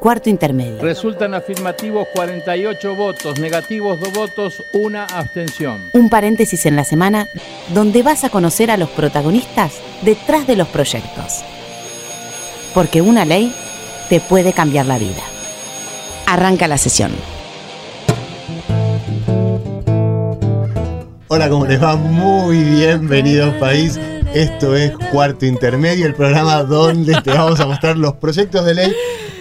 Cuarto intermedio. Resultan afirmativos 48 votos, negativos 2 votos, una abstención. Un paréntesis en la semana donde vas a conocer a los protagonistas detrás de los proyectos. Porque una ley te puede cambiar la vida. Arranca la sesión. Hola, ¿cómo les va? Muy bienvenidos país. Esto es Cuarto Intermedio, el programa donde te vamos a mostrar los proyectos de ley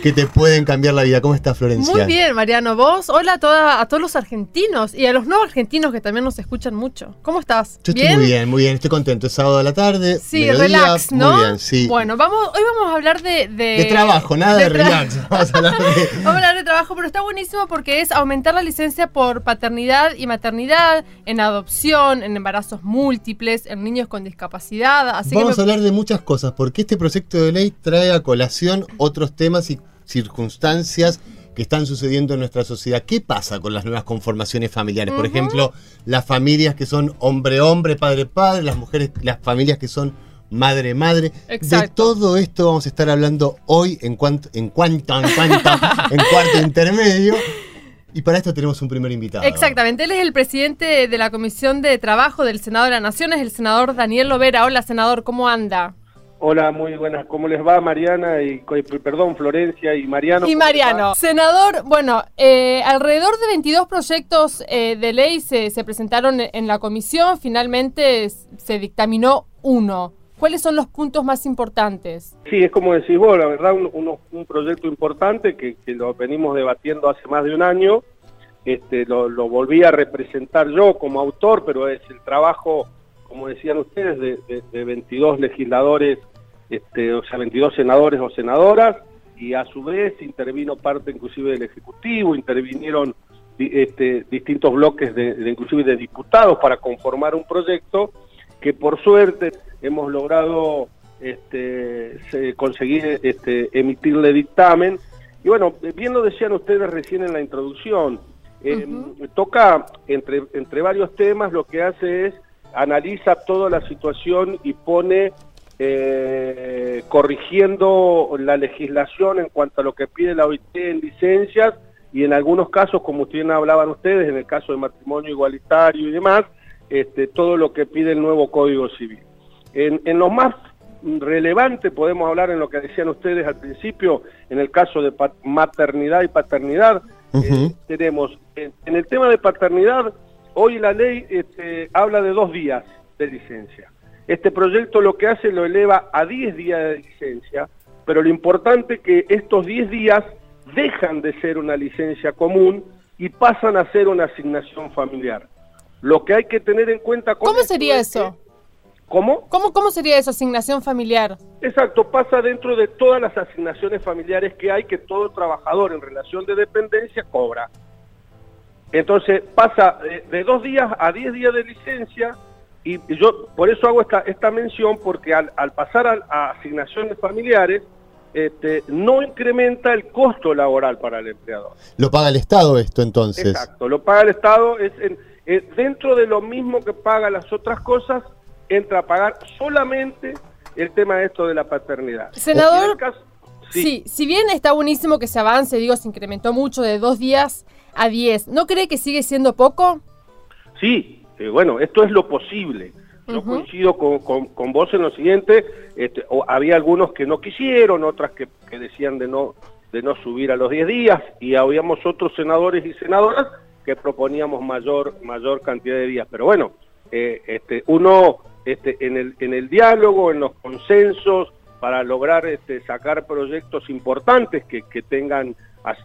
que te pueden cambiar la vida. ¿Cómo está Florencia? Muy bien, Mariano. Vos, hola a, toda, a todos los argentinos y a los no argentinos que también nos escuchan mucho. ¿Cómo estás? Yo estoy muy bien, muy bien. Estoy contento. Es sábado de la tarde. Sí, relax, ¿no? Muy bien, sí. Bueno, vamos, hoy vamos a hablar de... De, trabajo, nada de, relax. Vamos a, hablar de... vamos a hablar de trabajo, pero está buenísimo porque es aumentar la licencia por paternidad y maternidad, en adopción, en embarazos múltiples, en niños con discapacidad. Así vamos a hablar de muchas cosas porque este proyecto de ley trae a colación otros temas y circunstancias que están sucediendo en nuestra sociedad. ¿Qué pasa con las nuevas conformaciones familiares? Por ejemplo, las familias que son hombre-hombre, padre-padre, las mujeres, las familias que son madre-madre. De todo esto vamos a estar hablando hoy en cuanto, en cuanto, en cuanto, en cuarto intermedio. Y para esto tenemos un primer invitado. Exactamente, él es el presidente de la Comisión de Trabajo del Senado de la Nación, es el senador Daniel Lovera. Hola, senador, ¿cómo anda? Hola, muy buenas. ¿Cómo les va, Mariana? y Perdón, Florencia y Mariano. Y Mariano. Senador, bueno, eh, alrededor de 22 proyectos eh, de ley se, se presentaron en la comisión. Finalmente se dictaminó uno. ¿Cuáles son los puntos más importantes? Sí, es como decís vos, la verdad, un, un, proyecto importante que, que, lo venimos debatiendo hace más de un año. Este, lo, lo volví a representar yo como autor, pero es el trabajo como decían ustedes, de, de, 22 legisladores, este, o sea, 22 senadores o senadoras, y a su vez intervino parte inclusive del Ejecutivo, intervinieron este, distintos bloques de, inclusive de diputados para conformar un proyecto que por suerte hemos logrado este, conseguir este, emitirle dictamen. Y bueno, bien lo decían ustedes recién en la introducción, eh, toca entre, entre varios temas, lo que hace es analiza toda la situación y pone eh, corrigiendo la legislación en cuanto a lo que pide la OIT en licencias y en algunos casos, como ustedes hablaban ustedes, en el caso de matrimonio igualitario y demás, este, todo lo que pide el nuevo Código Civil. En, en lo más relevante podemos hablar en lo que decían ustedes al principio, en el caso de maternidad y paternidad, eh, tenemos en el tema de paternidad Hoy la ley este, habla de dos días de licencia. Este proyecto lo que hace lo eleva a 10 días de licencia, pero lo importante es que estos 10 días dejan de ser una licencia común y pasan a ser una asignación familiar. Lo que hay que tener en cuenta... ¿Cómo sería eso? ¿Cómo? ¿Cómo? ¿Cómo sería eso, asignación familiar? Exacto, pasa dentro de todas las asignaciones familiares que hay que todo trabajador en relación de dependencia cobra. Entonces pasa de, dos días a diez días de licencia y yo por eso hago esta, esta mención porque al, pasar a, asignaciones familiares este, no incrementa el costo laboral para el empleador. ¿Lo paga el Estado esto entonces? Exacto, lo paga el Estado, es dentro de lo mismo que paga las otras cosas, entra a pagar solamente el tema de esto de la paternidad. Senador, sí. si bien está buenísimo que se avance, digo, se incrementó mucho de dos días a 10. ¿No cree que sigue siendo poco? Sí, eh, bueno, esto es lo posible. Yo coincido con, vos en lo siguiente, este, había algunos que no quisieron, otras que, decían de no, de no subir a los 10 días, y habíamos otros senadores y senadoras que proponíamos mayor, mayor cantidad de días. Pero bueno, eh, este, uno este, en, el, en el diálogo, en los consensos, para lograr este, sacar proyectos importantes que, que tengan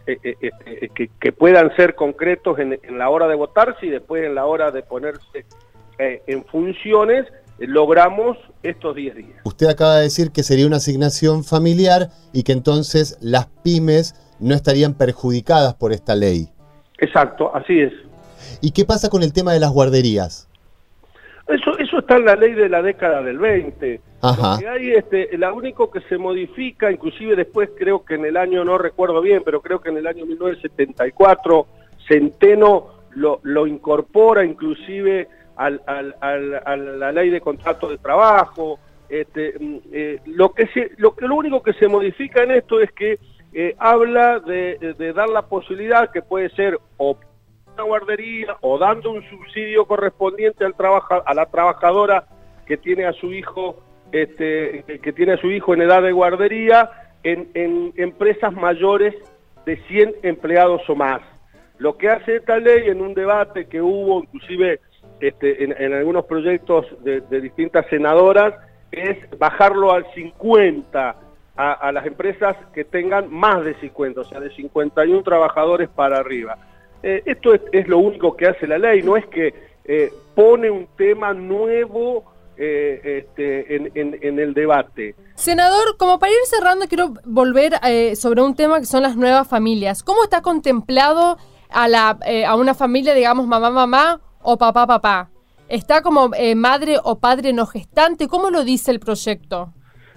eh, eh, eh, que, puedan ser concretos en, la hora de votarse y después en la hora de ponerse en funciones, logramos estos 10 días. Usted acaba de decir que sería una asignación familiar y que entonces las pymes no estarían perjudicadas por esta ley. Exacto, así es. ¿Y qué pasa con el tema de las guarderías? Eso, eso está en la ley de la década del 20. Ajá. hay, este, la único que se modifica, inclusive después creo que en el año, no recuerdo bien, pero creo que en el año 1974, Centeno lo, lo incorpora inclusive al, al, a la ley de contrato de trabajo. Este, mm, eh, lo, que se, lo, que, lo único que se modifica en esto es que eh, habla de, de dar la posibilidad que puede ser o una guardería o dando un subsidio correspondiente al trabaja, a la trabajadora que tiene a su hijo este, que tiene a su hijo en edad de guardería en, empresas mayores de 100 empleados o más. Lo que hace esta ley en un debate que hubo inclusive este, en, algunos proyectos de, distintas senadoras es bajarlo al 50 a, las empresas que tengan más de 50, o sea, de 51 trabajadores para arriba. Eh, esto es, lo único que hace la ley, no es que eh, pone un tema nuevo eh, este, en, el debate. Senador, como para ir cerrando, quiero volver sobre un tema que son las nuevas familias. ¿Cómo está contemplado a, la, a una familia, digamos, mamá, mamá o papá, papá? ¿Está como madre o padre no gestante? ¿Cómo lo dice el proyecto?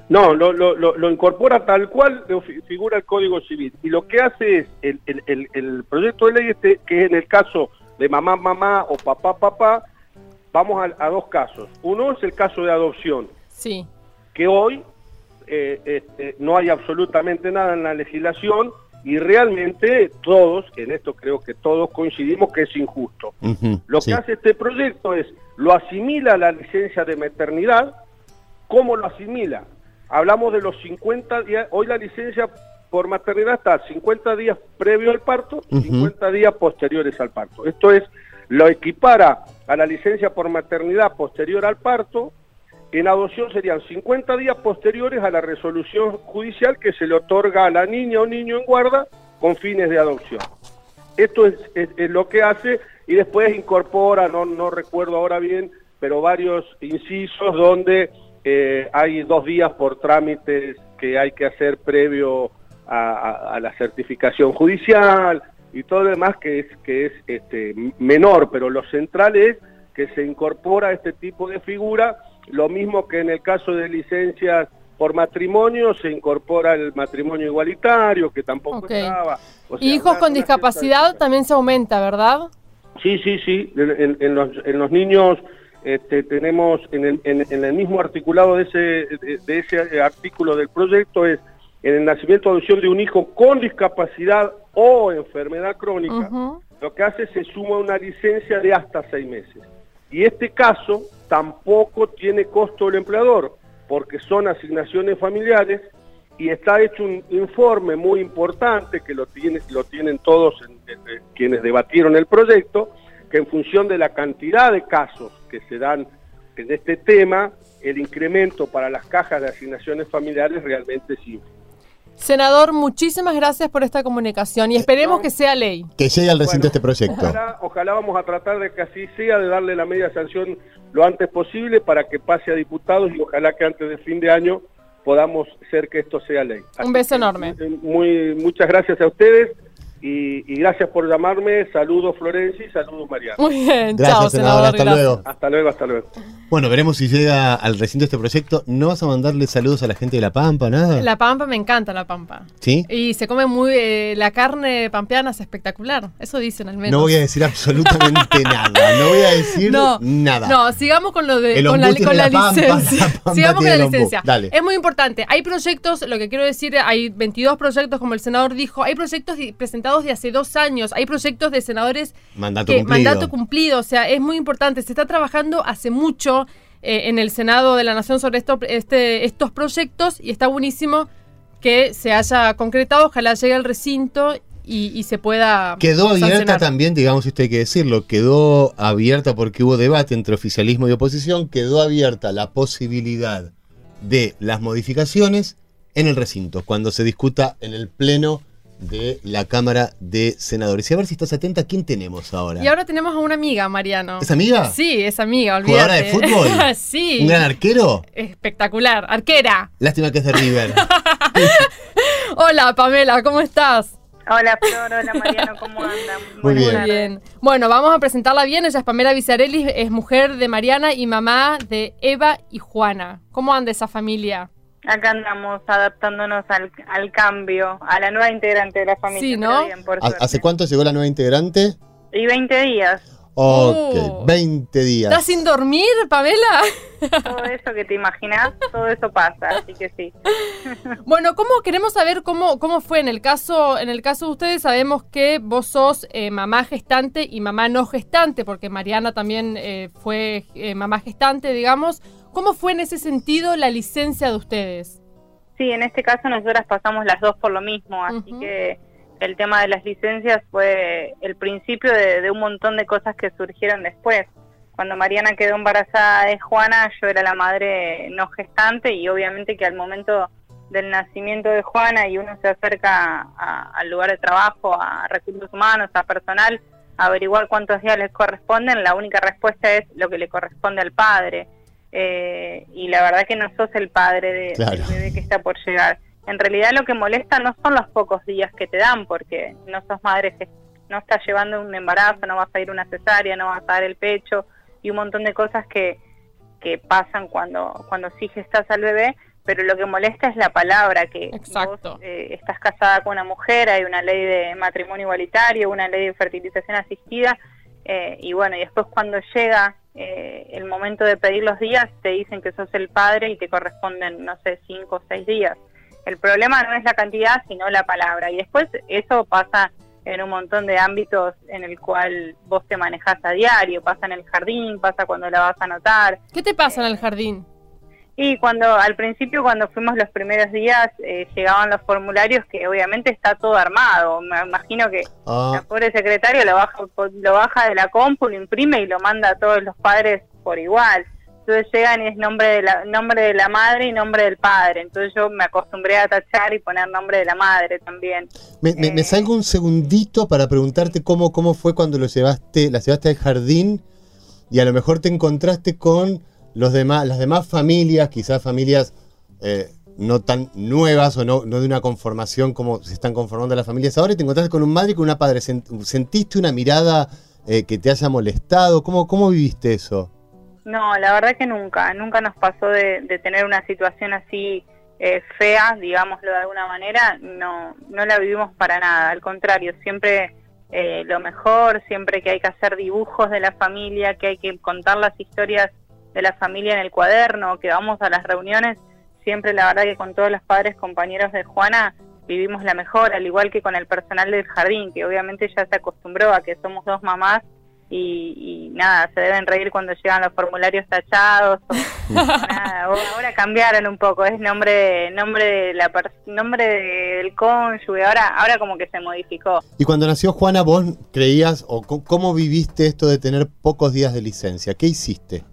No, lo, lo, lo, incorpora tal cual figura el Código Civil. Y lo que hace es el, el, el, proyecto de ley este, que es en el caso de mamá, mamá o papá, papá, vamos a, dos casos. Uno es el caso de adopción. Sí. Que hoy eh, este, no hay absolutamente nada en la legislación y realmente todos, en esto creo que todos coincidimos que es injusto. lo que hace este proyecto es, lo asimila a la licencia de maternidad, ¿cómo lo asimila? Hablamos de los 50 días, hoy la licencia por maternidad está 50 días previo al parto y 50 días posteriores al parto. Esto es, lo equipara a la licencia por maternidad posterior al parto, en adopción serían 50 días posteriores a la resolución judicial que se le otorga a la niña o niño en guarda con fines de adopción. Esto es, es lo que hace y después incorpora, no, no recuerdo ahora bien, pero varios incisos donde eh, hay dos días por trámites que hay que hacer previo a, la certificación judicial y todo lo demás que es, que es este, menor, pero lo central es que se incorpora este tipo de figura, lo mismo que en el caso de licencias por matrimonio se incorpora el matrimonio igualitario, que tampoco estaba. hijos con discapacidad también se aumenta, ¿verdad? Sí, sí, sí. En, los, en los niños este, tenemos en el, en, el, mismo articulado de ese, de, ese artículo del proyecto es en el nacimiento o adopción de un hijo con discapacidad o enfermedad crónica, lo que hace es se suma una licencia de hasta seis meses. Y este caso tampoco tiene costo el empleador, porque son asignaciones familiares y está hecho un informe muy importante que lo, tiene, lo tienen todos quienes debatieron el proyecto, que en función de la cantidad de casos que se dan en este tema, el incremento para las cajas de asignaciones familiares realmente es Senador, muchísimas gracias por esta comunicación y esperemos que sea ley. Que llegue al recinto este proyecto. Ojalá, vamos a tratar de que así sea, de darle la media sanción lo antes posible para que pase a diputados y ojalá que antes de fin de año podamos hacer que esto sea ley. Un beso enorme. Muy, muchas gracias a ustedes y, gracias por llamarme. Saludos Florencia y saludos Mariana. Muy bien, chao, senador. Hasta luego. Hasta luego, hasta luego. Bueno, veremos si llega al recinto este proyecto. ¿No vas a mandarle saludos a la gente de La Pampa, nada? La Pampa, me encanta La Pampa. ¿Sí? Y se come muy... Eh, la carne pampeana es espectacular. Eso dicen al menos. No voy a decir absolutamente nada. No voy a decir nada. No, sigamos con lo de... con la, licencia. sigamos con la licencia. Dale. Es muy importante. Hay proyectos, lo que quiero decir, hay 22 proyectos, como el senador dijo. Hay proyectos presentados de hace dos años. Hay proyectos de senadores mandato, cumplido. mandato cumplido. O sea, es muy importante. Se está trabajando hace mucho eh, en el Senado de la Nación sobre esto, este, estos proyectos y está buenísimo que se haya concretado. Ojalá llegue al recinto y, se pueda. Quedó abierta también, digamos, esto hay que decirlo, quedó abierta porque hubo debate entre oficialismo y oposición, quedó abierta la posibilidad de las modificaciones en el recinto, cuando se discuta en el Pleno de la Cámara de Senadores. Y a ver si estás atenta, ¿quién tenemos ahora? Y ahora tenemos a una amiga, Mariano. ¿Es amiga? Sí, es amiga, olvídate. ¿Jugadora de fútbol? sí. ¿Un gran arquero? Espectacular, arquera. Lástima que es de River. hola, Pamela, ¿cómo estás? Hola, Flor, hola, Mariano, ¿cómo andan? Muy bien. bien. Bueno, vamos a presentarla bien. Ella es Pamela Vicerelli, es mujer de Mariana y mamá de Eva y Juana. ¿Cómo anda esa familia? Acá andamos adaptándonos al, al, cambio, a la nueva integrante de la familia. Sí, ¿no? ¿Hace cuánto llegó la nueva integrante? Y 20 días. Ok, Oh. 20 días. ¿Estás sin dormir, Pamela? Todo eso que te imaginas, todo eso pasa, así que sí. Bueno, ¿cómo queremos saber cómo, cómo fue en el caso en el caso de ustedes? Sabemos que vos sos eh, mamá gestante y mamá no gestante, porque Mariana también eh, fue eh, mamá gestante, digamos. ¿Cómo fue en ese sentido la licencia de ustedes? Sí, en este caso nosotras pasamos las dos por lo mismo, así que el tema de las licencias fue el principio de, de un montón de cosas que surgieron después. Cuando Mariana quedó embarazada de Juana, yo era la madre no gestante y obviamente que al momento del nacimiento de Juana y uno se acerca a- al lugar de trabajo, a recursos humanos, a personal, a averiguar cuántos días les corresponden, la única respuesta es lo que le corresponde al padre. Eh, y la verdad que no sos el padre de, Claro. del bebé que está por llegar. En realidad lo que molesta no son los pocos días que te dan, porque no sos madre que no estás llevando un embarazo, no vas a ir a una cesárea, no vas a dar el pecho y un montón de cosas que, que pasan cuando, cuando sí gestas al bebé, pero lo que molesta es la palabra, que Exacto. vos eh, estás casada con una mujer, hay una ley de matrimonio igualitario, una ley de fertilización asistida, eh, y bueno, y después cuando llega eh, el momento de pedir los días, te dicen que sos el padre y te corresponden, no sé, cinco o seis días. El problema no es la cantidad, sino la palabra. Y después eso pasa en un montón de ámbitos en el cual vos te manejás a diario, pasa en el jardín, pasa cuando la vas a anotar. ¿Qué te pasa en el jardín? Y cuando al principio, cuando fuimos los primeros días, eh, llegaban los formularios que obviamente está todo armado. Me imagino que la Ah, pobre secretario lo baja, lo baja de la compu, lo imprime y lo manda a todos los padres por igual. Entonces llegan y es nombre de la, nombre de la madre y nombre del padre. Entonces yo me acostumbré a tachar y poner nombre de la madre también. me, me- me eh, salgo un segundito para preguntarte cómo, cómo fue cuando lo llevaste, la llevaste al jardín y a lo mejor te encontraste con los demás, las demás familias, quizás familias eh, no tan nuevas o no, no de una conformación como se están conformando las familias ahora, y te encontraste con un madre y con una padre. Sent- ¿Sentiste una mirada eh, que te haya molestado? ¿Cómo, ¿Cómo viviste eso? No, la verdad que nunca, nunca nos pasó de, de tener una situación así eh, fea, digámoslo de alguna manera, no, no la vivimos para nada, al contrario, siempre eh, lo mejor, siempre que hay que hacer dibujos de la familia, que hay que contar las historias de la familia en el cuaderno, que vamos a las reuniones, siempre la verdad que con todos los padres compañeros de Juana vivimos la mejor, al igual que con el personal del jardín, que obviamente ya se acostumbró a que somos dos mamás y, nada, se deben reír cuando llegan los formularios tachados. o- nada, ahora cambiaron un poco, es nombre nombre de la nombre del cónyuge, ahora ahora como que se modificó. Y cuando nació Juana, vos creías o cómo viviste esto de tener pocos días de licencia? ¿Qué hiciste?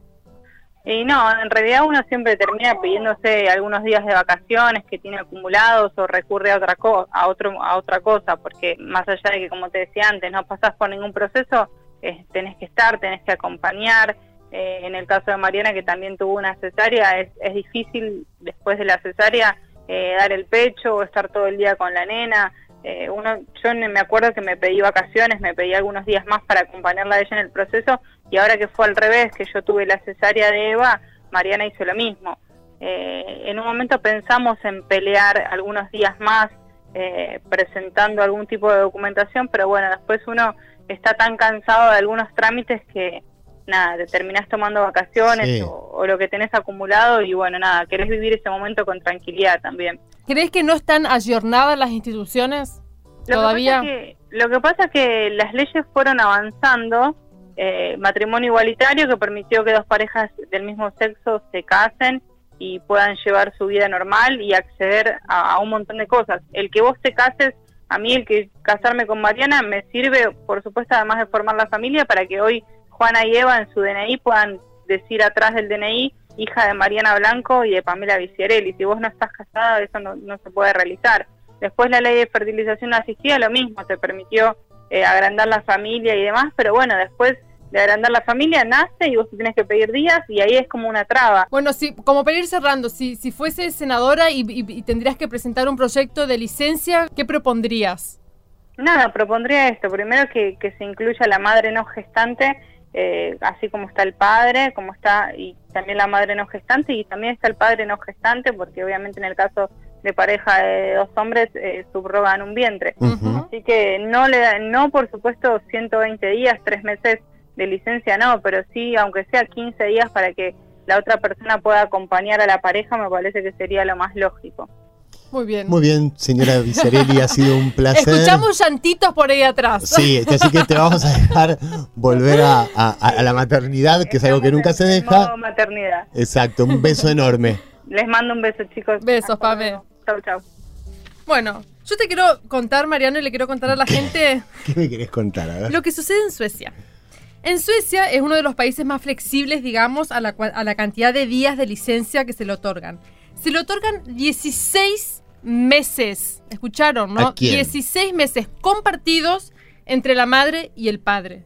Y no, en realidad uno siempre termina pidiéndose algunos días de vacaciones que tiene acumulados o recurre a otra co a otro a otra cosa, porque más allá de que como te decía antes, no pasás por ningún proceso, eh, tenés que estar, tenés que acompañar. Eh, en el caso de Mariana que también tuvo una cesárea, es, es difícil después de la cesárea eh, dar el pecho o estar todo el día con la nena. Eh, uno, yo me acuerdo que me pedí vacaciones, me pedí algunos días más para acompañarla a ella en el proceso y ahora que fue al revés, que yo tuve la cesárea de Eva, Mariana hizo lo mismo. Eh, en un momento pensamos en pelear algunos días más eh, presentando algún tipo de documentación, pero bueno, después uno está tan cansado de algunos trámites que nada, te terminás tomando vacaciones Sí. o, o lo que tenés acumulado y bueno, nada, querés vivir ese momento con tranquilidad también. ¿Crees que no están ayornadas las instituciones? Lo ¿Todavía? Que pasa es que, lo que pasa es que las leyes fueron avanzando, eh, matrimonio igualitario que permitió que dos parejas del mismo sexo se casen y puedan llevar su vida normal y acceder a, a un montón de cosas. El que vos te cases, a mí el que casarme con Mariana me sirve, por supuesto, además de formar la familia, para que hoy Juana y Eva en su DNI puedan decir atrás del DNI hija de Mariana Blanco y de Pamela Viciarelli. Si vos no estás casada, eso no, no se puede realizar. Después la ley de fertilización asistida, lo mismo, te permitió eh, agrandar la familia y demás, pero bueno, después de agrandar la familia nace y vos te tenés que pedir días y ahí es como una traba. Bueno, si, como para ir cerrando, si, si fuese senadora y, y- y tendrías que presentar un proyecto de licencia, ¿qué propondrías? Nada, propondría esto. Primero que, que se incluya la madre no gestante, eh, así como está el padre, como está y también la madre no gestante y también está el padre no gestante, porque obviamente en el caso de pareja de dos hombres eh, subrogan un vientre. Así que no le da- no por supuesto 120 días, tres meses de licencia no, pero sí, aunque sea 15 días para que la otra persona pueda acompañar a la pareja, me parece que sería lo más lógico. Muy bien. Muy bien, señora Vicerelli, ha sido un placer. Escuchamos llantitos por ahí atrás. Sí, así que te vamos a dejar volver a, a- a la maternidad, que es algo que nunca se deja. modo maternidad. Exacto, un beso enorme. Les mando un beso, chicos. Besos, Pame. Chau, chau. Bueno, yo te quiero contar, Mariano, y le quiero contar a la gente ¿Qué me querés contar? A ver. lo que sucede en Suecia. En Suecia es uno de los países más flexibles, digamos, a la, a la cantidad de días de licencia que se le otorgan. Se le otorgan 16 meses, ¿escucharon, no? ¿A quién? 16 meses compartidos entre la madre y el padre.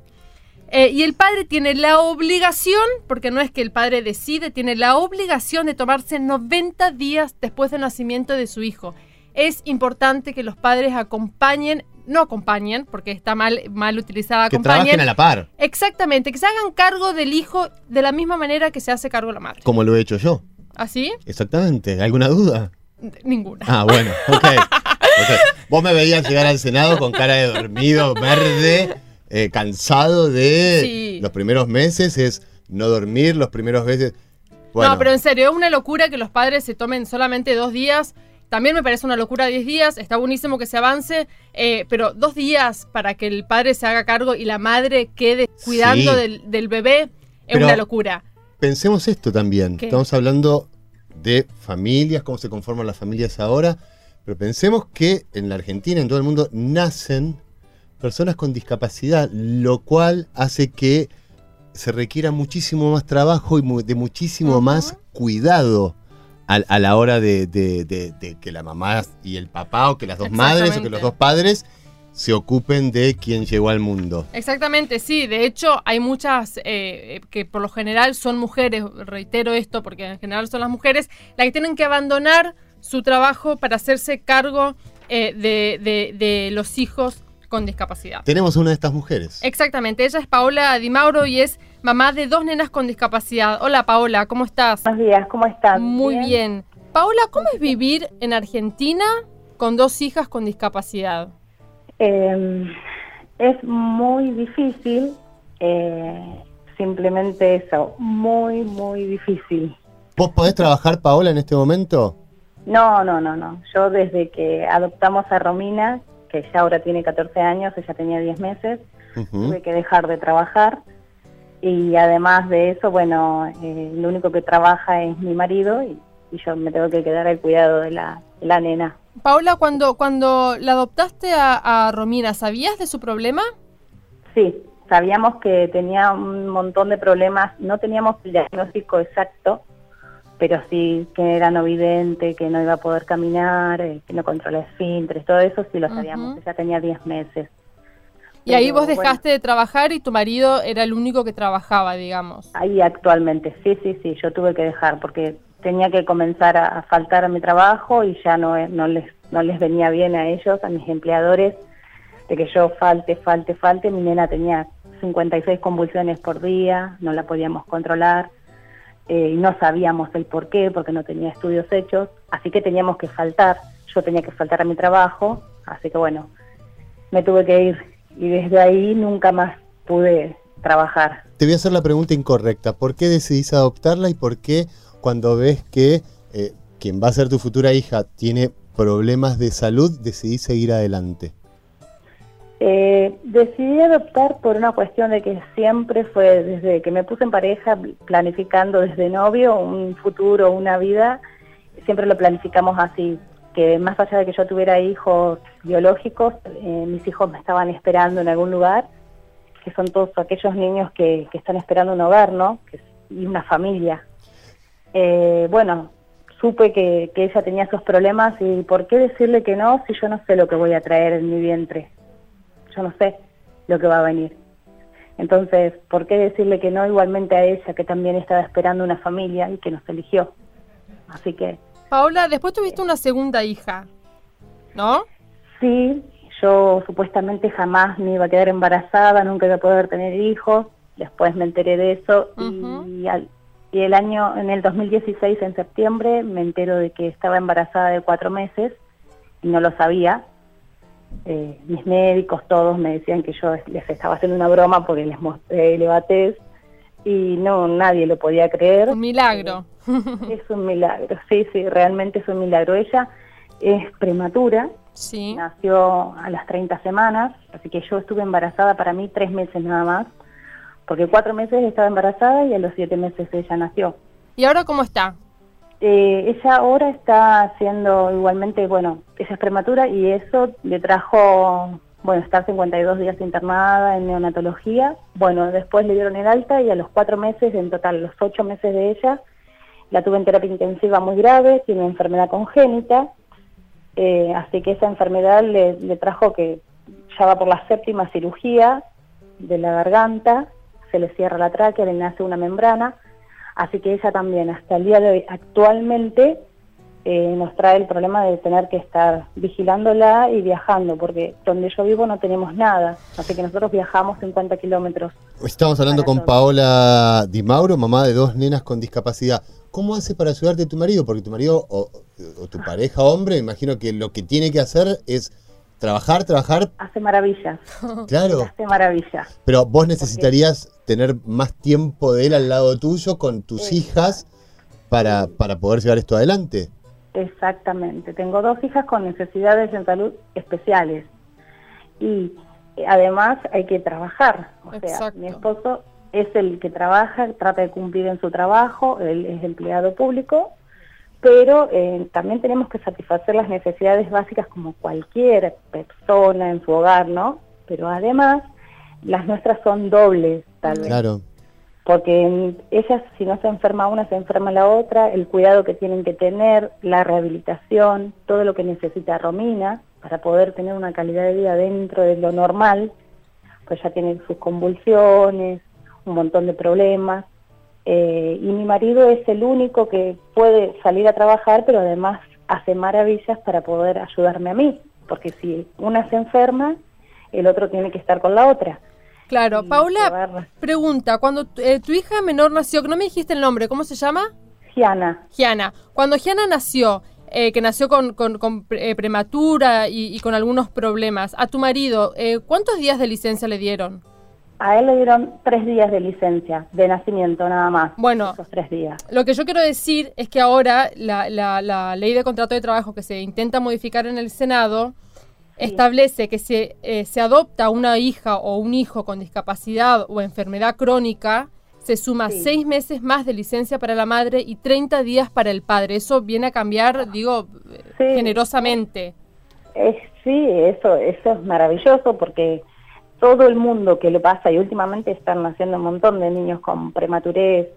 Eh, y el padre tiene la obligación, porque no es que el padre decide, tiene la obligación de tomarse 90 días después del nacimiento de su hijo. Es importante que los padres acompañen, no acompañen, porque está mal, mal utilizada Que acompañen. trabajen a la par, Exactamente, que se hagan cargo del hijo de la misma manera que se hace cargo la madre. como lo he hecho yo. ¿Así? Exactamente. ¿Alguna duda? Ninguna. Ah, bueno, ok. Ok. Vos me veías llegar al Senado con cara de dormido, verde, eh, cansado de Sí. los primeros meses, es no dormir los primeros meses. Bueno, No, pero en serio, es una locura que los padres se tomen solamente dos días. También me parece una locura 10 días. Está buenísimo que se avance, eh, pero dos días para que el padre se haga cargo y la madre quede cuidando Sí. del, del bebé es Pero- una locura. pensemos esto también. ¿Qué? Estamos hablando de familias, cómo se conforman las familias ahora, pero pensemos que en la Argentina, en todo el mundo, nacen personas con discapacidad, lo cual hace que se requiera muchísimo más trabajo y de muchísimo más cuidado a, a la hora de, de- de- de que la mamá y el papá, o que las dos madres, o que los dos padres se ocupen de quien llegó al mundo. Exactamente, sí. De hecho, hay muchas eh, que por lo general son mujeres, reitero esto porque en general son las mujeres, las que tienen que abandonar su trabajo para hacerse cargo eh, de, de- de los hijos con discapacidad. Tenemos una de estas mujeres. Exactamente, ella es Paola Di Mauro y es mamá de dos nenas con discapacidad. Hola Paola, ¿cómo estás? Buenos días, ¿cómo están? Muy bien. Paola, ¿cómo es vivir en Argentina con dos hijas con discapacidad? Eh, es muy difícil, eh, simplemente eso, muy, muy difícil. ¿Vos podés trabajar, Paola, en este momento? No, no, no, no. Yo desde que adoptamos a Romina, que ya ahora tiene 14 años, ella tenía 10 meses, tuve que dejar de trabajar. Y además de eso, bueno, eh, lo único que trabaja es mi marido y, y yo me tengo que quedar al cuidado de la, de la nena. Paola, cuando, cuando la adoptaste a, a Romina, ¿sabías de su problema? Sí, sabíamos que tenía un montón de problemas, no teníamos el diagnóstico exacto, pero sí que era no vidente, que no iba a poder caminar, eh, que no controla esfínteres, todo eso sí lo sabíamos, Ujú. ella tenía 10 meses. Y ahí vos bueno, dejaste de trabajar y tu marido era el único que trabajaba, digamos. Ahí actualmente, sí, sí, sí, yo tuve que dejar porque tenía que comenzar a, faltar a mi trabajo y ya no, eh, no, les, no les venía bien a ellos, a mis empleadores, de que yo falte, falte, falte. Mi nena tenía 56 convulsiones por día, no la podíamos controlar eh, y no sabíamos el por qué, porque no tenía estudios hechos, así que teníamos que faltar. Yo tenía que faltar a mi trabajo, así que bueno, me tuve que ir y desde ahí nunca más pude trabajar. Te voy a hacer la pregunta incorrecta. ¿Por qué decidís adoptarla y por qué cuando ves que eh, quien va a ser tu futura hija tiene problemas de salud, decidís seguir adelante? Eh, decidí adoptar por una cuestión de que siempre fue desde que me puse en pareja, planificando desde novio un futuro, una vida, siempre lo planificamos así, que más allá de que yo tuviera hijos biológicos, eh, mis hijos me estaban esperando en algún lugar, que son todos aquellos niños que, que están esperando un hogar, ¿no? Que y una familia. Eh, bueno, supe que, que ella tenía esos problemas y ¿por qué decirle que no si yo no sé lo que voy a traer en mi vientre? yo no sé lo que va a venir. Entonces, ¿por qué decirle que no igualmente a ella, que también estaba esperando una familia y que nos eligió? Así que Paola, después tuviste una segunda hija, ¿no? sí, yo supuestamente jamás me iba a quedar embarazada, nunca iba a poder tener hijos, después me enteré de eso y, al- y el año, en el 2016, en septiembre, me entero de que estaba embarazada de cuatro meses y no lo sabía. Eh, mis médicos todos me decían que yo les estaba haciendo una broma porque les mostré el Evates y no, nadie lo podía creer. Un milagro. Es un milagro, sí, sí, realmente es un milagro. Ella es prematura, Sí. nació a las 30 semanas, así que yo estuve embarazada para mí tres meses nada más, porque cuatro meses estaba embarazada y a los siete meses ella nació. ¿Y ahora cómo está? Eh, ella ahora está haciendo igualmente, bueno, ella es prematura y eso le trajo, bueno, estar 52 días internada en neonatología. Bueno, después le dieron el alta y a los cuatro meses, en total los ocho meses de ella, la tuve en terapia intensiva muy grave, tiene una enfermedad congénita, eh, así que esa enfermedad le, le trajo que ya va por la séptima cirugía de la garganta, se le cierra la tráquea, le nace una membrana, así que ella también hasta el día de hoy actualmente eh, nos trae el problema de tener que estar vigilándola y viajando, porque donde yo vivo no tenemos nada, así que nosotros viajamos 50 kilómetros. Estamos hablando con todo. Paola Di Mauro, mamá de dos nenas con discapacidad. ¿Cómo hace para ayudarte tu marido? Porque tu marido o, o tu pareja hombre, imagino que lo que tiene que hacer es trabajar, trabajar, Hace maravillas, claro. hace maravillas. Pero vos necesitarías tener más tiempo de él al lado tuyo con tus hijas para, para poder llevar esto adelante. Exactamente. Tengo dos hijas con necesidades en salud especiales. Y eh, además hay que trabajar. O sea, mi esposo es el que trabaja, trata de cumplir en su trabajo, él es empleado público, pero eh, también tenemos que satisfacer las necesidades básicas como cualquier persona en su hogar, ¿no? Pero además, las nuestras son dobles, tal vez Claro. porque ellas si no se enferma una se enferma la otra, el cuidado que tienen que tener, la rehabilitación, todo lo que necesita Romina para poder tener una calidad de vida dentro de lo normal, pues ya tienen sus convulsiones, un montón de problemas, eh, y mi marido es el único que puede salir a trabajar, pero además hace maravillas para poder ayudarme a mí, porque si una se enferma, el otro tiene que estar con la otra. Claro, Y Paula, pregunta, cuando tu- eh, tu hija menor nació, que no me dijiste el nombre, ¿cómo se llama? Giana, Giana. Cuando Giana nació, eh, que nació con, con- con eh, prematura y, y con algunos problemas, a tu marido, eh, ¿cuántos días de licencia le dieron? A él le dieron tres días de licencia, de nacimiento nada más. Bueno. Esos tres días. Lo que yo quiero decir es que ahora la, la- la ley de contrato de trabajo que se intenta modificar en el Senado establece que si eh, se adopta una hija o un hijo con discapacidad o enfermedad crónica, se suma Sí. seis meses más de licencia para la madre y 30 días para el padre. Eso viene a cambiar, digo, eh, Sí. generosamente. Es, sí, eso, eso es maravilloso porque todo el mundo que le pasa, y últimamente están naciendo un montón de niños con prematurez,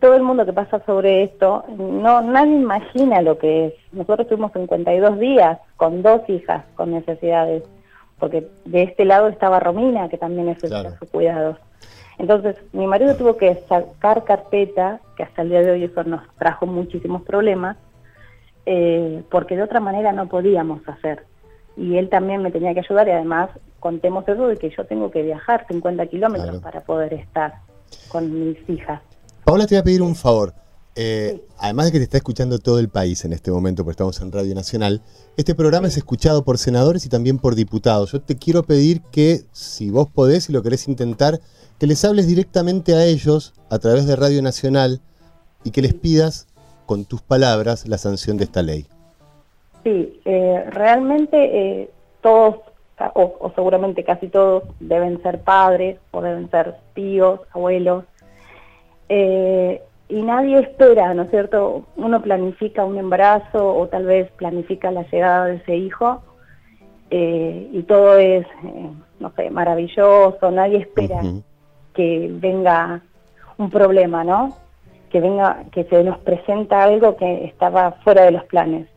todo el mundo que pasa sobre esto, no nadie imagina lo que es. Nosotros tuvimos 52 días con dos hijas con necesidades, porque de este lado estaba Romina, que también necesita Claro. sus cuidados. Entonces, mi marido tuvo que sacar carpeta, que hasta el día de hoy eso nos trajo muchísimos problemas, eh, porque de otra manera no podíamos hacer. Y él también me tenía que ayudar y además contemos eso de que yo tengo que viajar 50 kilómetros Claro. para poder estar con mis hijas. Paola, te voy a pedir un favor. Eh, Además de que te está escuchando todo el país en este momento, porque estamos en Radio Nacional, este programa es escuchado por senadores y también por diputados. Yo te quiero pedir que, si vos podés y lo querés intentar, que les hables directamente a ellos a través de Radio Nacional y que les pidas con tus palabras la sanción de esta ley. Sí, eh, realmente eh, todos, o, o seguramente casi todos, deben ser padres o deben ser tíos, abuelos. Eh, y nadie espera, ¿no es cierto? Uno planifica un embarazo o tal vez planifica la llegada de ese hijo eh, y todo es, eh, no sé, maravilloso, nadie espera que venga un problema, ¿no? Que venga, que se nos presenta algo que estaba fuera de los planes.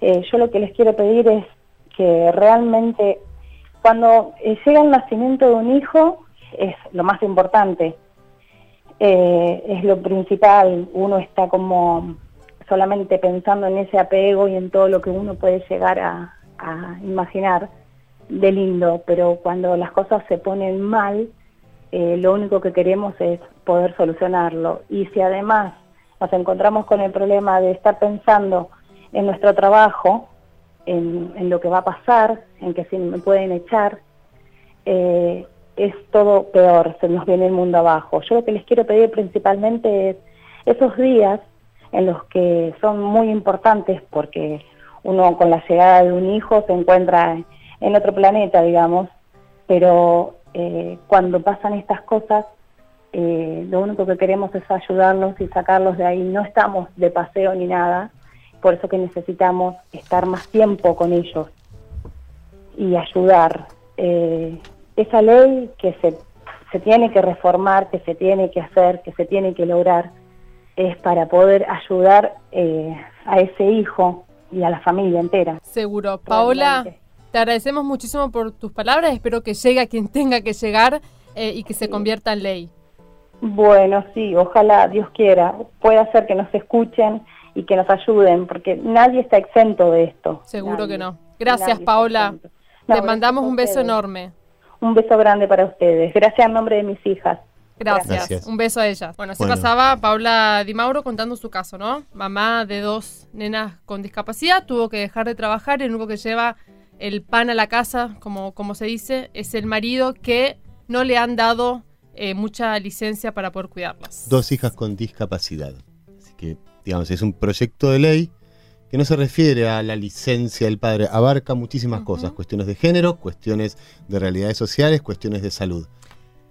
Yo lo que les quiero pedir es que realmente cuando llega el nacimiento de un hijo es lo más importante, eh, es lo principal, uno está como solamente pensando en ese apego y en todo lo que uno puede llegar a, imaginar de lindo, pero cuando las cosas se ponen mal, eh, lo único que queremos es poder solucionarlo. Y si además nos encontramos con el problema de estar pensando en nuestro trabajo, en, en lo que va a pasar, en que si me pueden echar, eh, es todo peor, se nos viene el mundo abajo. Yo lo que les quiero pedir principalmente es esos días en los que son muy importantes porque uno con la llegada de un hijo se encuentra en otro planeta, digamos, pero eh, cuando pasan estas cosas, eh, lo único que queremos es ayudarlos y sacarlos de ahí. No estamos de paseo ni nada, por eso que necesitamos estar más tiempo con ellos y ayudar. Eh, esa ley que se, se tiene que reformar, que se tiene que hacer, que se tiene que lograr, es para poder ayudar eh, a ese hijo y a la familia entera. Seguro. Paola, te agradecemos muchísimo por tus palabras. Espero que llegue a quien tenga que llegar eh, y que se convierta en ley. Bueno, sí, ojalá Dios quiera, pueda ser que nos escuchen y que nos ayuden, porque nadie está exento de esto. Seguro Nadie. que no. Gracias, Paola. No, Te mandamos un beso enorme. Un beso grande para ustedes. Gracias en nombre de mis hijas. Gracias. Gracias. Un beso a ellas. Bueno, así Bueno. pasaba Paula Di Mauro contando su caso, ¿no? Mamá de dos nenas con discapacidad, tuvo que dejar de trabajar y el único que lleva el pan a la casa, como, como se dice, es el marido que no le han dado eh, mucha licencia para poder cuidarlas. Dos hijas con discapacidad. Así que, digamos, es un proyecto de ley que no se refiere a la licencia del padre, abarca muchísimas cosas, cuestiones de género, cuestiones de realidades sociales, cuestiones de salud.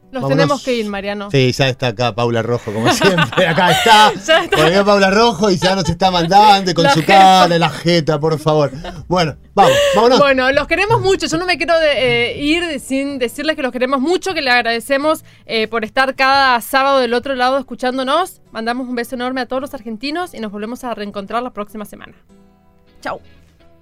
Nos Vámonos. tenemos que ir, Mariano. Sí, ya está acá Paula Rojo, como siempre. Acá está. Ya está. Volvió Paula Rojo y ya nos está mandando con La su jeta. cara, la jeta, por favor. Bueno, vamos, vámonos. Bueno, los queremos mucho. Yo no me quiero de- eh, ir sin decirles que los queremos mucho, que le agradecemos eh, por estar cada sábado del otro lado escuchándonos. Mandamos un beso enorme a todos los argentinos y nos volvemos a reencontrar la próxima semana. Chau.